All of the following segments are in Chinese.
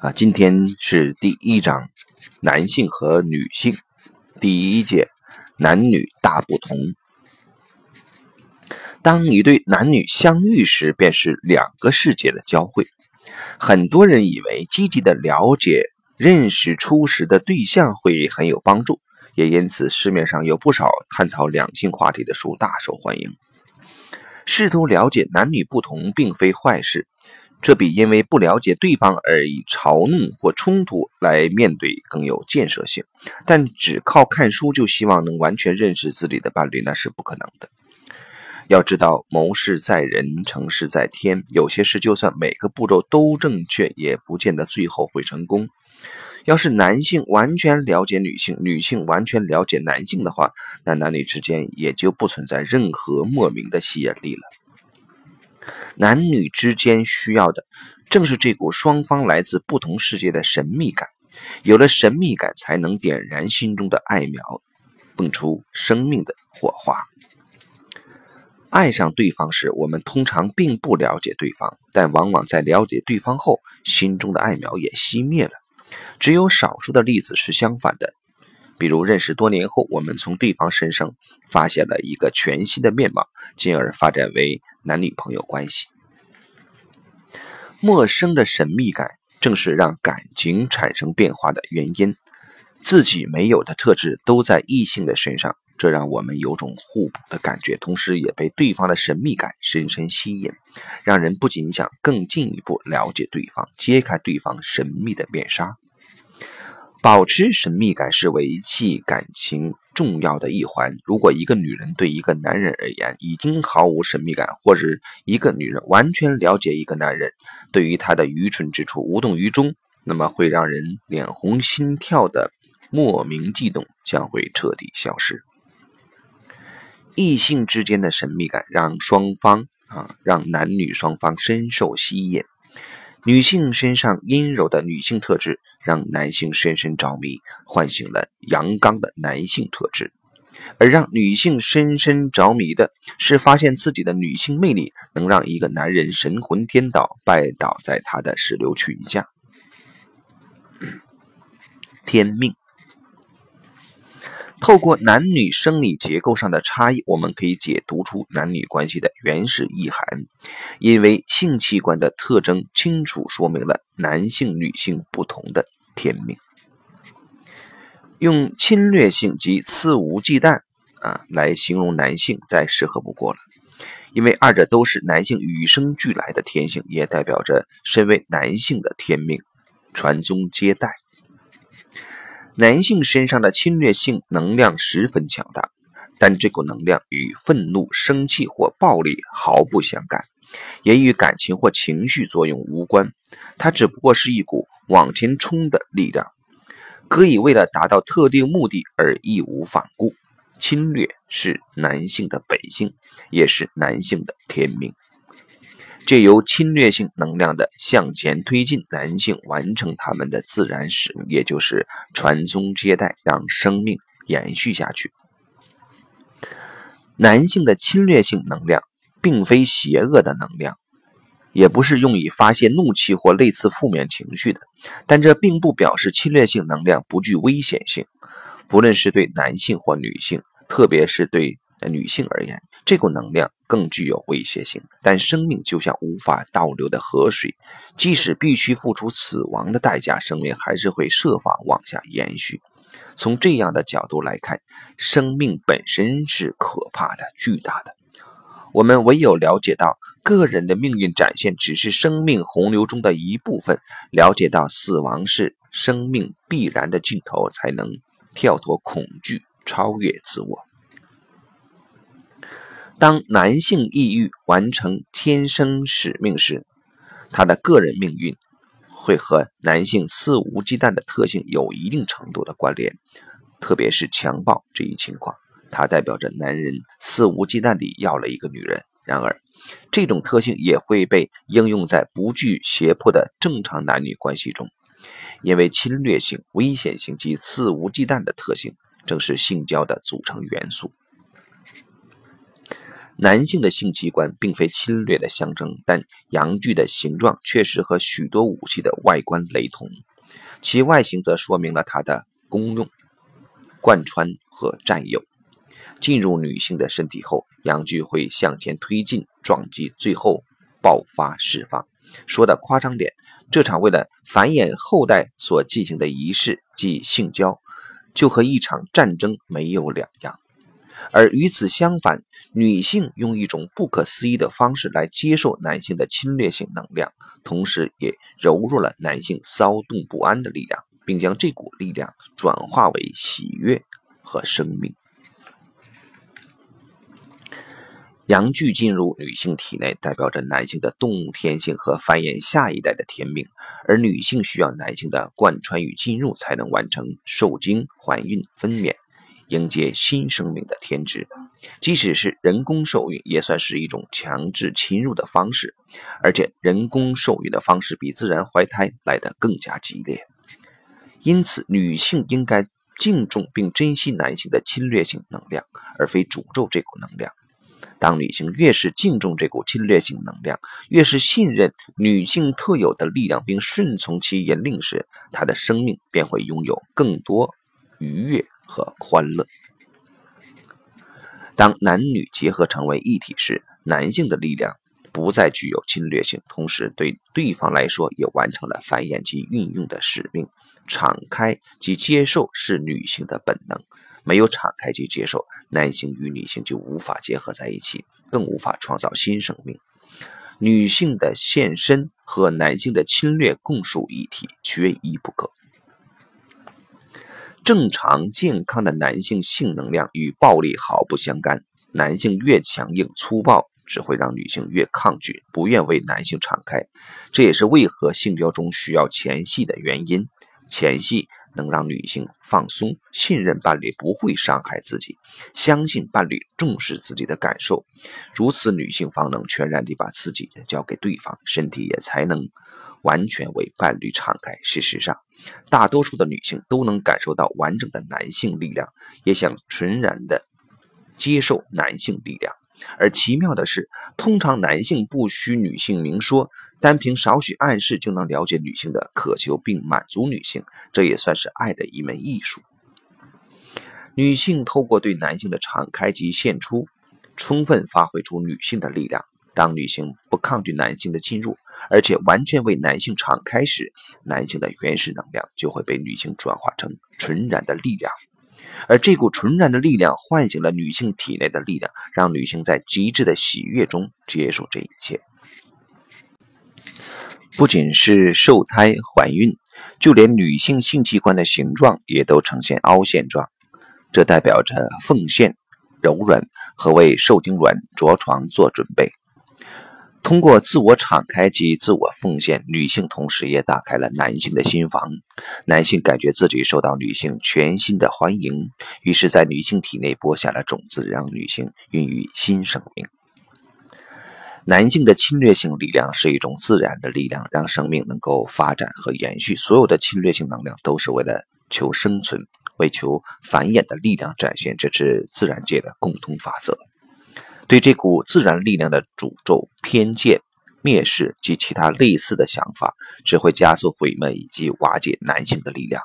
啊，今天是第一章，男性和女性，第一节，男女大不同。当一对男女相遇时，便是两个世界的交汇。很多人以为积极的了解、认识初识的对象会很有帮助，也因此市面上有不少探讨两性话题的书大受欢迎。试图了解男女不同，并非坏事。这比因为不了解对方而以嘲弄或冲突来面对更有建设性。但只靠看书就希望能完全认识自己的伴侣，那是不可能的。要知道，谋事在人，成事在天。有些事就算每个步骤都正确，也不见得最后会成功。要是男性完全了解女性，女性完全了解男性的话，那男女之间也就不存在任何莫名的吸引力了。男女之间需要的，正是这股双方来自不同世界的神秘感。有了神秘感，才能点燃心中的爱苗，蹦出生命的火花。爱上对方时，我们通常并不了解对方，但往往在了解对方后，心中的爱苗也熄灭了。只有少数的例子是相反的。比如认识多年后，我们从对方身上发现了一个全新的面貌，进而发展为男女朋友关系。陌生的神秘感正是让感情产生变化的原因。自己没有的特质都在异性的身上，这让我们有种互补的感觉，同时也被对方的神秘感深深吸引，让人不仅想更进一步了解对方，揭开对方神秘的面纱。保持神秘感是维系感情重要的一环。如果一个女人对一个男人而言已经毫无神秘感，或者一个女人完全了解一个男人，对于他的愚蠢之处无动于衷，那么会让人脸红心跳的莫名悸动将会彻底消失。异性之间的神秘感让双方啊，让男女双方深受吸引。女性身上阴柔的女性特质，让男性深深着迷，唤醒了阳刚的男性特质；而让女性深深着迷的是，发现自己的女性魅力能让一个男人神魂颠倒，拜倒在她的石榴裙下。天命。透过男女生理结构上的差异，我们可以解读出男女关系的原始意涵。因为性器官的特征清楚说明了男性、女性不同的天命。用侵略性及肆无忌惮啊来形容男性，再适合不过了。因为二者都是男性与生俱来的天性，也代表着身为男性的天命，传宗接代。男性身上的侵略性能量十分强大，但这股能量与愤怒、生气或暴力毫不相干，也与感情或情绪作用无关。它只不过是一股往前冲的力量，可以为了达到特定目的而义无反顾。侵略是男性的本性，也是男性的天命。借由侵略性能量的向前推进，男性完成他们的自然使命，也就是传宗接代，让生命延续下去。男性的侵略性能量并非邪恶的能量，也不是用以发泄怒气或类似负面情绪的，但这并不表示侵略性能量不具危险性。不论是对男性或女性，特别是对女性而言。这股能量更具有威胁性，但生命就像无法倒流的河水，即使必须付出死亡的代价，生命还是会设法往下延续。从这样的角度来看，生命本身是可怕的、巨大的。我们唯有了解到个人的命运展现只是生命洪流中的一部分，了解到死亡是生命必然的尽头，才能跳脱恐惧，超越自我。当男性抑郁完成天生使命时，他的个人命运会和男性肆无忌惮的特性有一定程度的关联，特别是强暴这一情况，它代表着男人肆无忌惮地要了一个女人。然而，这种特性也会被应用在不具胁迫的正常男女关系中，因为侵略性、危险性及肆无忌惮的特性正是性交的组成元素。男性的性器官并非侵略的象征，但阳具的形状确实和许多武器的外观雷同，其外形则说明了它的功用、贯穿和占有。进入女性的身体后，阳具会向前推进，撞击，最后爆发释放。说的夸张点，这场为了繁衍后代所进行的仪式，即性交，就和一场战争没有两样。而与此相反，女性用一种不可思议的方式来接受男性的侵略性能量，同时也柔弱了男性骚动不安的力量，并将这股力量转化为喜悦和生命。阳具进入女性体内，代表着男性的动物天性和繁衍下一代的天命，而女性需要男性的贯穿与进入，才能完成受精、怀孕、分娩，迎接新生命的天职。即使是人工受孕，也算是一种强制侵入的方式，而且人工受孕的方式比自然怀胎来得更加激烈。因此，女性应该敬重并珍惜男性的侵略性能量，而非诅咒这股能量。当女性越是敬重这股侵略性能量，越是信任女性特有的力量，并顺从其言令时，她的生命便会拥有更多愉悦和欢乐。当男女结合成为一体时，男性的力量不再具有侵略性，同时对对方来说也完成了繁衍及运用的使命。敞开及接受是女性的本能。没有敞开及接受，男性与女性就无法结合在一起，更无法创造新生命。女性的献身和男性的侵略共属一体，缺一不可。正常健康的男性性能量与暴力毫不相干，男性越强硬粗暴，只会让女性越抗拒，不愿为男性敞开。这也是为何性交中需要前戏的原因。前戏。能让女性放松，信任伴侣不会伤害自己，相信伴侣重视自己的感受，如此女性方能全然地把自己交给对方，身体也才能完全为伴侣敞开。事实上，大多数的女性都能感受到完整的男性力量，也想纯然的接受男性力量。而奇妙的是，通常男性不需女性明说。单凭少许暗示就能了解女性的渴求并满足女性，这也算是爱的一门艺术。女性透过对男性的敞开及献出，充分发挥出女性的力量。当女性不抗拒男性的进入，而且完全为男性敞开时，男性的原始能量就会被女性转化成纯然的力量，而这股纯然的力量唤醒了女性体内的力量，让女性在极致的喜悦中接受这一切。不仅是受胎、怀孕，就连女性性器官的形状也都呈现凹陷状，这代表着奉献、柔软和为受精卵着床做准备。通过自我敞开及自我奉献，女性同时也打开了男性的心房。男性感觉自己受到女性全新的欢迎，于是，在女性体内播下了种子，让女性孕育新生命。男性的侵略性力量是一种自然的力量，让生命能够发展和延续。所有的侵略性能量都是为了求生存、为求繁衍的力量展现，这是自然界的共同法则。对这股自然力量的诅咒、偏见、蔑视及其他类似的想法，只会加速毁灭以及瓦解男性的力量。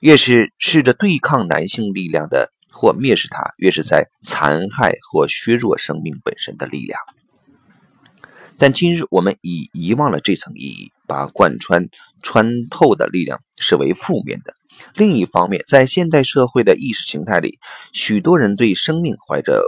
越是试着对抗男性力量的或蔑视它，越是在残害或削弱生命本身的力量。但今日我们已遗忘了这层意义，把贯穿穿透的力量视为负面的。另一方面，在现代社会的意识形态里，许多人对生命怀着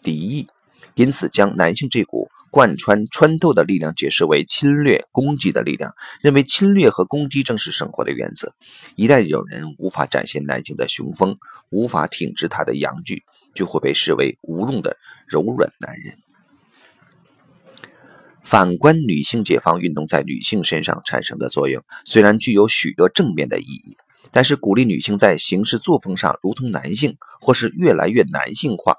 敌意，因此将男性这股贯穿穿透的力量解释为侵略攻击的力量，认为侵略和攻击正是生活的原则。一旦有人无法展现男性的雄风，无法挺直他的阳具，就会被视为无用的柔软男人。反观女性解放运动在女性身上产生的作用，虽然具有许多正面的意义，但是鼓励女性在行事作风上如同男性，或是越来越男性化，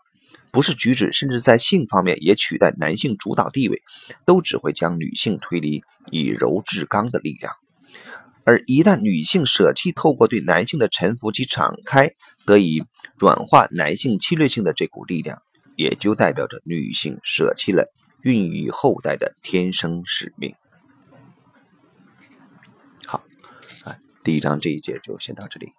不是举止，甚至在性方面也取代男性主导地位，都只会将女性推离以柔制刚的力量。而一旦女性舍弃透过对男性的臣服及敞开，得以软化男性侵略性的这股力量。也就代表着女性舍弃了孕育后代的天生使命。好，啊，第一章这一节就先到这里。